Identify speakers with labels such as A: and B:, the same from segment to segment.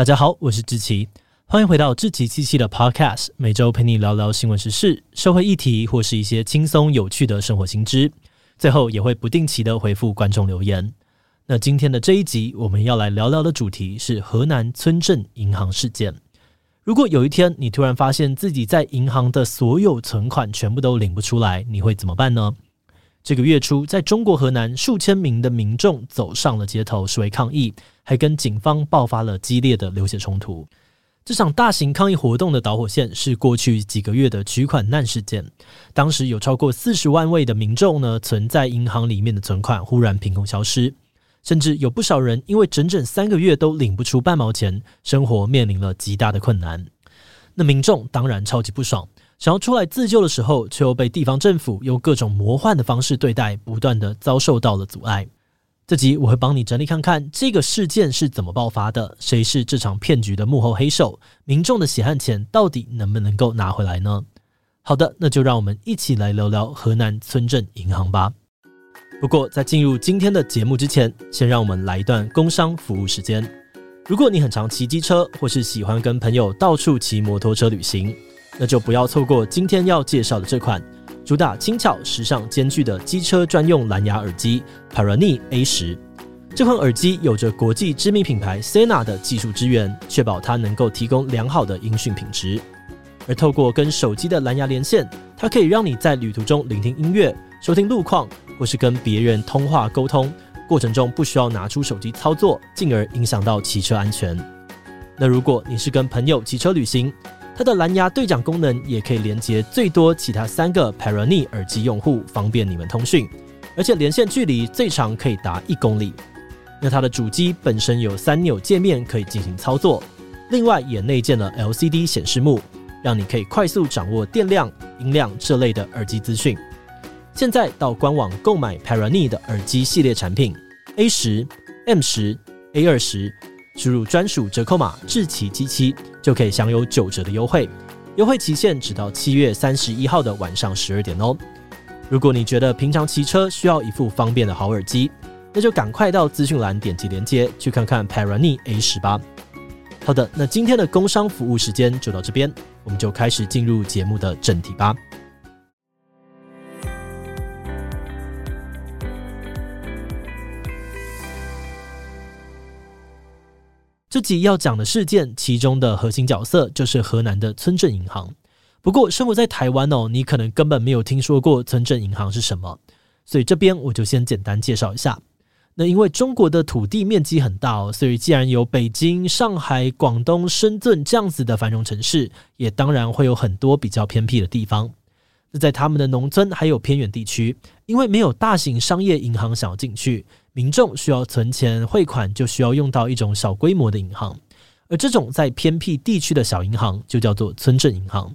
A: 大家好，我是志奇，欢迎回到志奇七七的 Podcast，每周陪你聊聊新闻时事、社会议题或是一些轻松有趣的生活新知。最后也会不定期的回复观众留言。那今天的这一集，我们要来聊聊的主题是河南村镇银行事件。如果有一天你突然发现自己在银行的所有存款全部都领不出来，你会怎么办呢？这个月初，在中国河南，数千名的民众走上了街头示威抗议，还跟警方爆发了激烈的流血冲突。这场大型抗议活动的导火线是过去几个月的取款难事件。当时有超过四十万位的民众呢，存在银行里面的存款忽然凭空消失，甚至有不少人因为整整三个月都领不出半毛钱，生活面临了极大的困难。那民众当然超级不爽，想要出来自救的时候，却又被地方政府用各种魔幻的方式对待，不断的遭受到了阻碍。这集我会帮你整理看看这个事件是怎么爆发的，谁是这场骗局的幕后黑手，民众的血汗钱到底能不能够拿回来呢？好的，那就让我们一起来聊聊河南村镇银行吧。不过在进入今天的节目之前，先让我们来一段工商服务时间。如果你很常骑机车，或是喜欢跟朋友到处骑摩托车旅行，那就不要错过今天要介绍的这款。主打轻巧、时尚兼具的机车专用蓝牙耳机 Parani A10，这款耳机有着国际知名品牌 Sena 的技术支援，确保它能够提供良好的音讯品质。而透过跟手机的蓝牙连线，它可以让你在旅途中聆听音乐、收听路况，或是跟别人通话沟通，过程中不需要拿出手机操作，进而影响到骑车安全。那如果你是跟朋友骑车旅行，它的蓝牙对讲功能也可以连接最多其他三个 Parany 耳机用户，方便你们通讯，而且连线距离最长可以达一公里。那它的主机本身有三钮界面可以进行操作，另外也内建了 LCD 显示幕，让你可以快速掌握电量、音量这类的耳机资讯。现在到官网购买 Parany 的耳机系列产品 A 十、M 十、A 二十。输入专属折扣码志祺七七，就可以享有九折的优惠，优惠期限只到七月三十一号的晚上十二点哦。如果你觉得平常骑车需要一副方便的好耳机，那就赶快到资讯栏点击链接去看看 Parani A10 吧。好的，那今天的工商服务时间就到这边，我们就开始进入节目的正题吧。这集要讲的事件，其中的核心角色就是河南的村镇银行。不过，生活在台湾哦，你可能根本没有听说过村镇银行是什么，所以这边我就先简单介绍一下。那因为中国的土地面积很大哦，所以既然有北京、上海、广东、深圳这样子的繁荣城市，也当然会有很多比较偏僻的地方。在他们的农村还有偏远地区，因为没有大型商业银行想要进去。民众需要存钱汇款，就需要用到一种小规模的银行，而这种在偏僻地区的小银行就叫做村镇银行。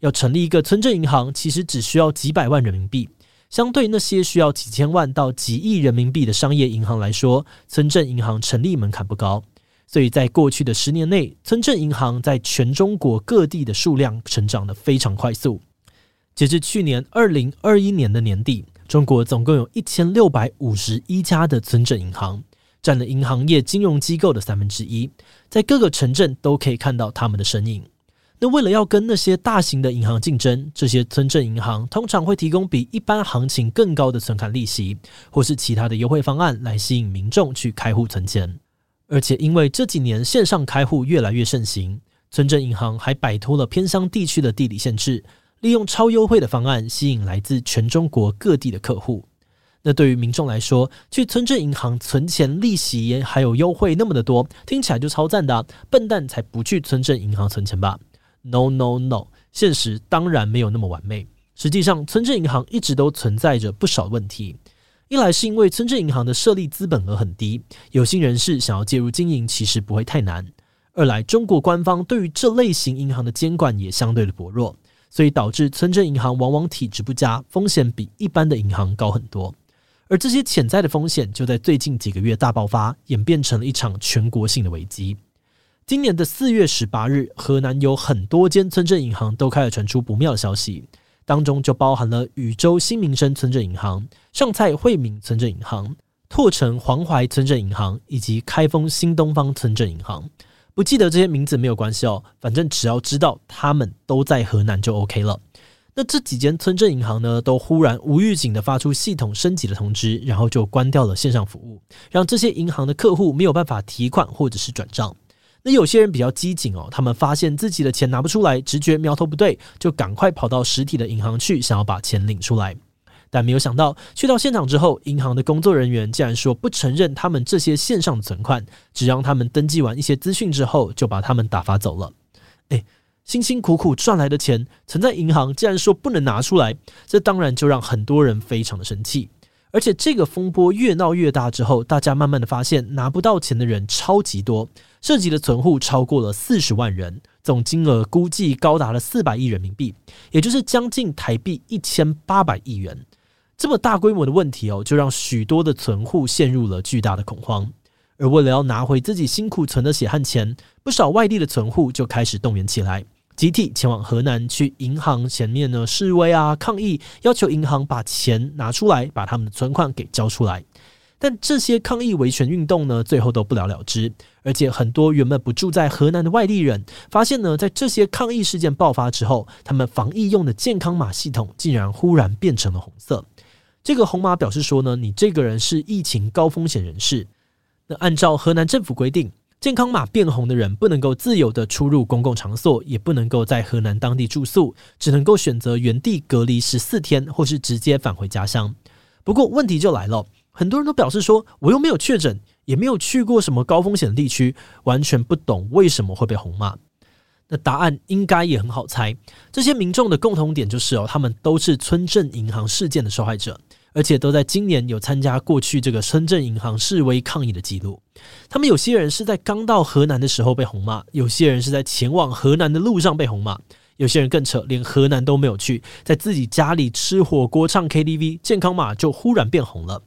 A: 要成立一个村镇银行，其实只需要几百万人民币，相对那些需要几千万到几亿人民币的商业银行来说，村镇银行成立门槛不高。所以在过去的十年内，村镇银行在全中国各地的数量成长得非常快速。截至去年二零二一年的年底。中国总共有一千六百五十一家的村镇银行，占了银行业金融机构的三分之一，在各个城镇都可以看到他们的身影。那为了要跟那些大型的银行竞争，这些村镇银行通常会提供比一般行情更高的存款利息，或是其他的优惠方案来吸引民众去开户存钱。而且因为这几年线上开户越来越盛行，村镇银行还摆脱了偏乡地区的地理限制。利用超优惠的方案吸引来自全中国各地的客户。那对于民众来说，去村镇银行存钱，利息还有优惠那么的多，听起来就超赞的。笨蛋才不去村镇银行存钱吧？No No No，现实当然没有那么完美。实际上，村镇银行一直都存在着不少问题。一来是因为村镇银行的设立资本额很低，有心人士想要介入经营其实不会太难。二来，中国官方对于这类型银行的监管也相对的薄弱。所以导致村镇银行往往体质不佳，风险比一般的银行高很多。而这些潜在的风险就在最近几个月大爆发，演变成了一场全国性的危机。今年的四月十八日，河南有很多间村镇银行都开始传出不妙的消息，当中就包含了禹州新民生村镇银行、上蔡惠民村镇银行、拓城黄淮村镇银行以及开封新东方村镇银行。不记得这些名字没有关系哦，反正只要知道他们都在河南就 OK 了。那这几间村镇银行呢，都忽然无预警的发出系统升级的通知，然后就关掉了线上服务，让这些银行的客户没有办法提款或者是转账。那有些人比较机警哦，他们发现自己的钱拿不出来，直觉苗头不对，就赶快跑到实体的银行去，想要把钱领出来。但没有想到，去到现场之后，银行的工作人员竟然说不承认他们这些线上存款，只让他们登记完一些资讯之后，就把他们打发走了。诶。辛辛苦苦赚来的钱存在银行，竟然说不能拿出来，这当然就让很多人非常的生气。而且这个风波越闹越大之后，大家慢慢的发现拿不到钱的人超级多，涉及的存户超过了四十万人，总金额估计高达了四百亿人民币，也就是将近台币一千八百亿元。这么大规模的问题哦，就让许多的存户陷入了巨大的恐慌。而为了要拿回自己辛苦存的血汗钱，不少外地的存户就开始动员起来。集体前往河南，去银行前面呢示威啊，抗议，要求银行把钱拿出来，把他们的存款给交出来。但这些抗议维权运动呢，最后都不了了之。而且很多原本不住在河南的外地人，发现呢，在这些抗议事件爆发之后，他们防疫用的健康码系统竟然忽然变成了红色。这个红码表示说呢，你这个人是疫情高风险人士。那按照河南政府规定。健康码变红的人不能够自由地出入公共场所，也不能够在河南当地住宿，只能够选择原地隔离十四天，或是直接返回家乡。不过问题就来了，很多人都表示说，我又没有确诊，也没有去过什么高风险的地区，完全不懂为什么会被红码。那答案应该也很好猜，这些民众的共同点就是哦，他们都是村镇银行事件的受害者。而且都在今年有参加过去这个深圳银行示威抗议的记录。他们有些人是在刚到河南的时候被红骂，有些人是在前往河南的路上被红骂，有些人更扯，连河南都没有去，在自己家里吃火锅、唱 KTV，健康码就忽然变红了。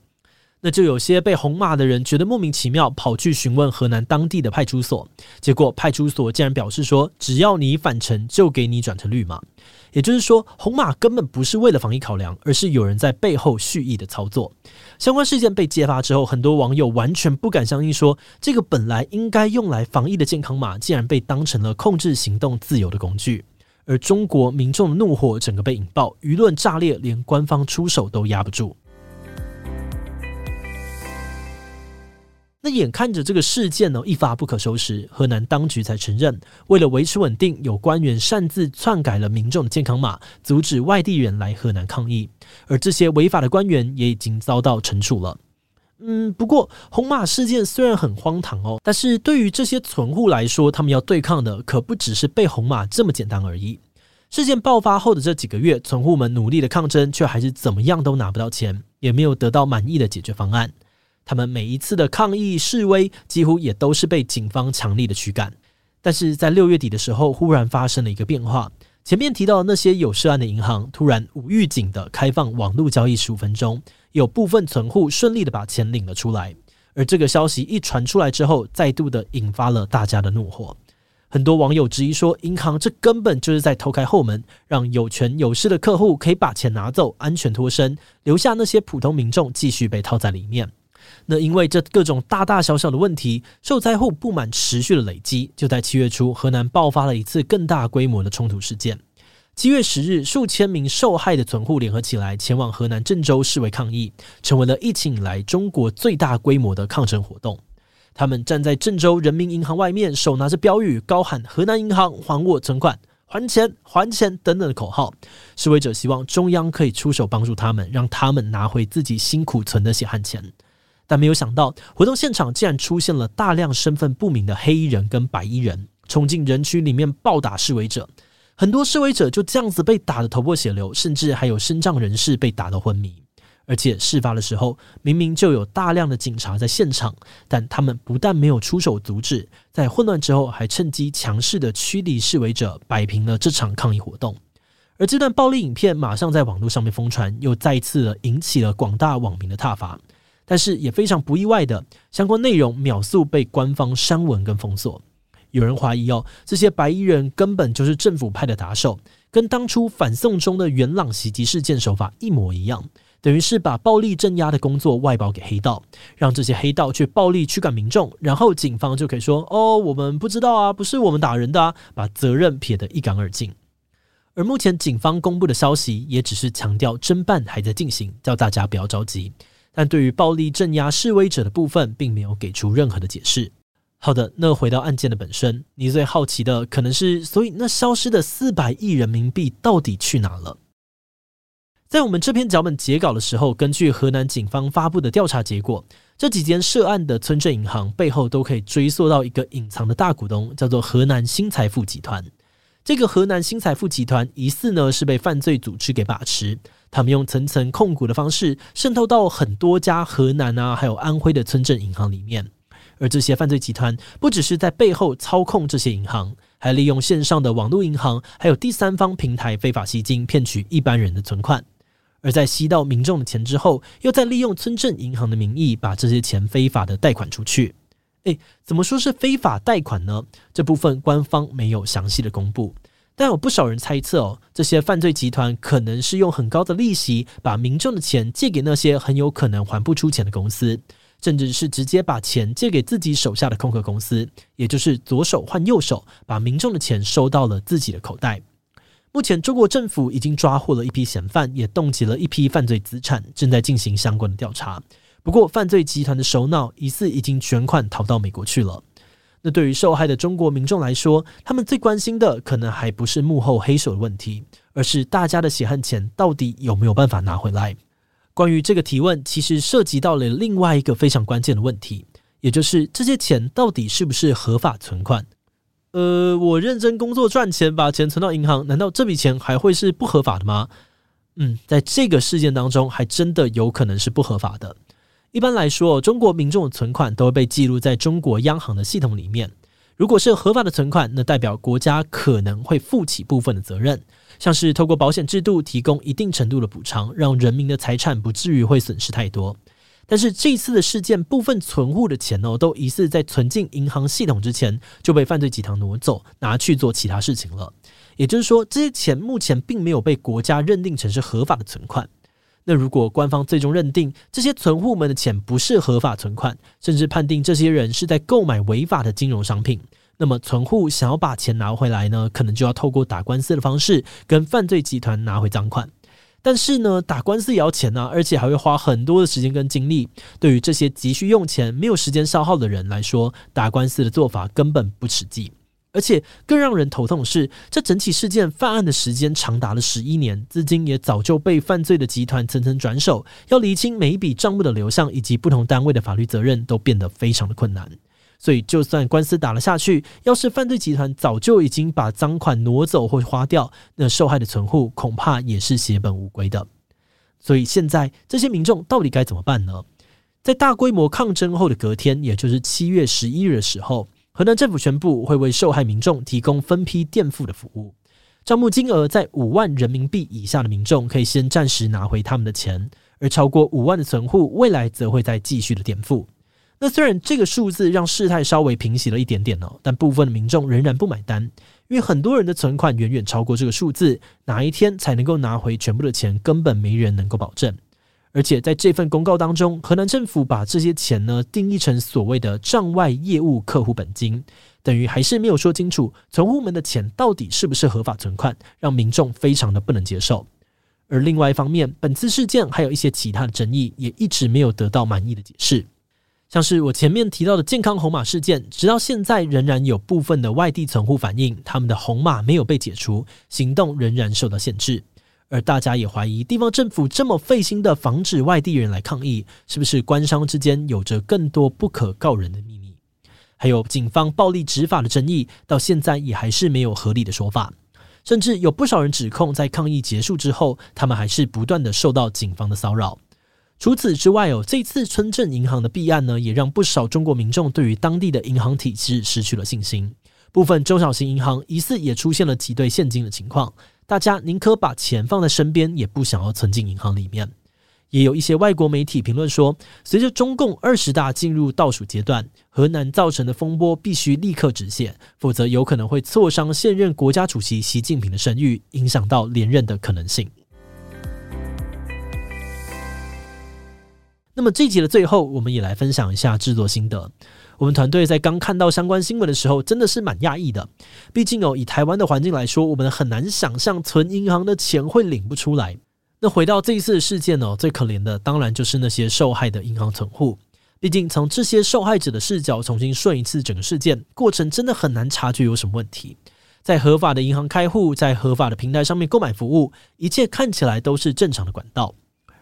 A: 那就有些被红码的人觉得莫名其妙，跑去询问河南当地的派出所，结果派出所竟然表示说，只要你返程，就给你转成绿码。也就是说，红码根本不是为了防疫考量，而是有人在背后蓄意的操作。相关事件被揭发之后，很多网友完全不敢相信说，这个本来应该用来防疫的健康码，竟然被当成了控制行动自由的工具。而中国民众的怒火整个被引爆，舆论炸裂，连官方出手都压不住。那眼看着这个事件呢，一发不可收拾，河南当局才承认，为了维持稳定，有官员擅自篡改了民众的健康码，阻止外地人来河南抗议，而这些违法的官员也已经遭到惩处了。嗯，不过红码事件虽然很荒唐哦，但是对于这些存户来说，他们要对抗的可不只是被红码这么简单而已。事件爆发后的这几个月，存户们努力的抗争，却还是怎么样都拿不到钱，也没有得到满意的解决方案。他们每一次的抗议示威，几乎也都是被警方强力的驱赶。但是在六月底的时候，忽然发生了一个变化。前面提到的那些有涉案的银行，突然无预警的开放网络交易十五分钟，有部分存户顺利的把钱领了出来。而这个消息一传出来之后，再度的引发了大家的怒火。很多网友质疑说，银行这根本就是在偷开后门，让有权有势的客户可以把钱拿走，安全脱身，留下那些普通民众继续被套在里面。那因为这各种大大小小的问题，受灾户不满持续的累积，就在七月初，河南爆发了一次更大规模的冲突事件。七月十日，数千名受害的存户联合起来，前往河南郑州示威抗议，成为了疫情以来中国最大规模的抗争活动。他们站在郑州人民银行外面，手拿着标语，高喊“河南银行还我存款，还钱，还钱”等等的口号。示威者希望中央可以出手帮助他们，让他们拿回自己辛苦存的血汗钱。但没有想到，活动现场竟然出现了大量身份不明的黑衣人跟白衣人，冲进人群里面暴打示威者。很多示威者就这样子被打得头破血流，甚至还有身障人士被打得昏迷。而且事发的时候，明明就有大量的警察在现场，但他们不但没有出手阻止，在混乱之后还趁机强势的驱离示威者，摆平了这场抗议活动。而这段暴力影片马上在网络上面疯传，又再一次的引起了广大网民的挞伐。但是也非常不意外的，相关内容秒速被官方删文跟封锁。有人怀疑哦，这些白衣人根本就是政府派的打手，跟当初反送中的元朗袭击事件手法一模一样。等于是把暴力镇压的工作外包给黑道，让这些黑道去暴力驱赶民众，然后警方就可以说：“哦，我们不知道啊，不是我们打人的啊，把责任撇得一干二净。”而目前警方公布的消息也只是强调侦办还在进行，叫大家不要着急。但对于暴力镇压示威者的部分，并没有给出任何的解释。好的，那回到案件的本身，你最好奇的可能是，所以那消失的四百亿人民币到底去哪了？在我们这篇脚本截稿的时候，根据河南警方发布的调查结果，这几间涉案的村镇银行背后都可以追溯到一个隐藏的大股东，叫做河南新财富集团。这个河南新财富集团疑似呢是被犯罪组织给把持，他们用层层控股的方式渗透到很多家河南啊还有安徽的村镇银行里面。而这些犯罪集团不只是在背后操控这些银行，还利用线上的网络银行还有第三方平台非法吸金，骗取一般人的存款。而在吸到民众的钱之后，又在利用村镇银行的名义把这些钱非法的贷款出去。诶，怎么说是非法贷款呢？这部分官方没有详细的公布，但有不少人猜测哦，这些犯罪集团可能是用很高的利息把民众的钱借给那些很有可能还不出钱的公司，甚至是直接把钱借给自己手下的空壳公司，也就是左手换右手，把民众的钱收到了自己的口袋。目前，中国政府已经抓获了一批嫌犯，也冻结了一批犯罪资产，正在进行相关的调查。不过，犯罪集团的首脑疑似已经卷款逃到美国去了。那对于受害的中国民众来说，他们最关心的可能还不是幕后黑手的问题，而是大家的血汗钱到底有没有办法拿回来。关于这个提问，其实涉及到了另外一个非常关键的问题，也就是这些钱到底是不是合法存款。呃，我认真工作赚钱，把钱存到银行，难道这笔钱还会是不合法的吗？嗯，在这个事件当中，还真的有可能是不合法的。一般来说，中国民众的存款都会被记录在中国央行的系统里面。如果是合法的存款，那代表国家可能会负起部分的责任，像是透过保险制度提供一定程度的补偿，让人民的财产不至于会损失太多。但是这次的事件，部分存户的钱哦，都疑似在存进银行系统之前就被犯罪集团挪走，拿去做其他事情了。也就是说，这些钱目前并没有被国家认定成是合法的存款。那如果官方最终认定这些存户们的钱不是合法存款，甚至判定这些人是在购买违法的金融商品，那么存户想要把钱拿回来呢，可能就要透过打官司的方式跟犯罪集团拿回赃款。但是呢，打官司也要钱啊，而且还会花很多的时间跟精力。对于这些急需用钱、没有时间消耗的人来说，打官司的做法根本不实际。而且更让人头痛的是，这整起事件犯案的时间长达了十一年，资金也早就被犯罪的集团层层转手，要厘清每一笔账目的流向以及不同单位的法律责任，都变得非常的困难。所以，就算官司打了下去，要是犯罪集团早就已经把赃款挪走或花掉，那受害的存户恐怕也是血本无归的。所以，现在这些民众到底该怎么办呢？在大规模抗争后的隔天，也就是七月十一日的时候，河南政府宣布会为受害民众提供分批垫付的服务，账目金额在五万人民币以下的民众可以先暂时拿回他们的钱，而超过五万的存户，未来则会再继续的垫付。那虽然这个数字让事态稍微平息了一点点哦，但部分的民众仍然不买单，因为很多人的存款远远超过这个数字，哪一天才能够拿回全部的钱，根本没人能够保证。而且在这份公告当中，河南政府把这些钱呢定义成所谓的账外业务客户本金，等于还是没有说清楚存户们的钱到底是不是合法存款，让民众非常的不能接受。而另外一方面，本次事件还有一些其他的争议，也一直没有得到满意的解释。像是我前面提到的健康红码事件，直到现在仍然有部分的外地存户反映，他们的红码没有被解除，行动仍然受到限制。而大家也怀疑，地方政府这么费心的防止外地人来抗议，是不是官商之间有着更多不可告人的秘密？还有警方暴力执法的争议，到现在也还是没有合理的说法。甚至有不少人指控，在抗议结束之后，他们还是不断的受到警方的骚扰。除此之外哦，这次村镇银行的弊案呢，也让不少中国民众对于当地的银行体制失去了信心。部分中小型银行疑似也出现了挤兑现金的情况，大家宁可把钱放在身边，也不想要存进银行里面。也有一些外国媒体评论说，随着中共二十大进入倒数阶段，河南造成的风波必须立刻止血，否则有可能会挫伤现任国家主席习近平的声誉，影响到连任的可能性。那么这集的最后，我们也来分享一下制作心得。我们团队在刚看到相关新闻的时候，真的是蛮讶异的。毕竟哦，以台湾的环境来说，我们很难想象存银行的钱会领不出来。那回到这一次的事件哦，最可怜的当然就是那些受害的银行存户。毕竟从这些受害者的视角重新顺一次整个事件过程，真的很难察觉有什么问题。在合法的银行开户，在合法的平台上面购买服务，一切看起来都是正常的管道。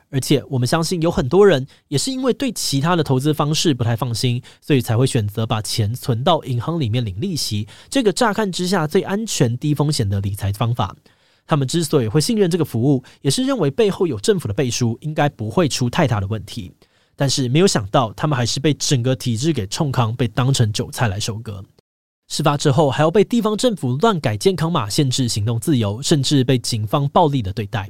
A: 而且，我们相信有很多人也是因为对其他的投资方式不太放心，所以才会选择把钱存到银行里面领利息。这个乍看之下最安全、低风险的理财方法，他们之所以会信任这个服务，也是认为背后有政府的背书，应该不会出太大的问题。但是没有想到，他们还是被整个体制给冲康，被当成韭菜来收割。事发之后，还要被地方政府乱改健康码，限制行动自由，甚至被警方暴力的对待。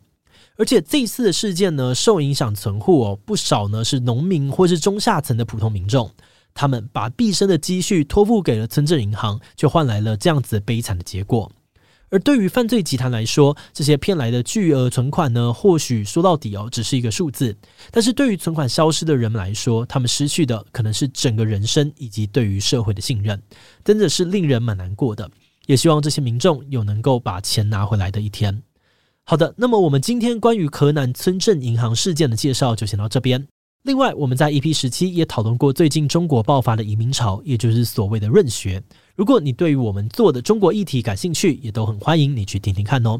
A: 而且这次的事件呢，受影响存户哦，不少呢是农民或是中下层的普通民众，他们把毕生的积蓄托付给了村镇银行，却换来了这样子悲惨的结果。而对于犯罪集团来说，这些骗来的巨额存款呢，或许说到底哦，只是一个数字，但是对于存款消失的人们来说，他们失去的可能是整个人生以及对于社会的信任，真的是令人蛮难过的。也希望这些民众有能够把钱拿回来的一天。好的，那么我们今天关于河南村镇银行事件的介绍就先到这边。另外，我们在 EP 十七也讨论过最近中国爆发的移民潮，也就是所谓的润学。如果你对于我们做的中国议题感兴趣，也都很欢迎你去听听看哦。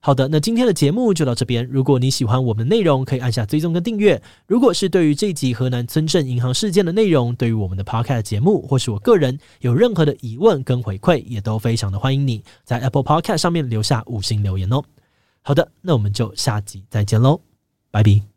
A: 好的，那今天的节目就到这边。如果你喜欢我们的内容，可以按下追踪跟订阅。如果是对于这一集河南村镇银行事件的内容，对于我们的 Podcast 节目或是我个人有任何的疑问跟回馈，也都非常的欢迎你在 Apple Podcast 上面留下五星留言哦。好的，那我们就下集再见喽，拜拜。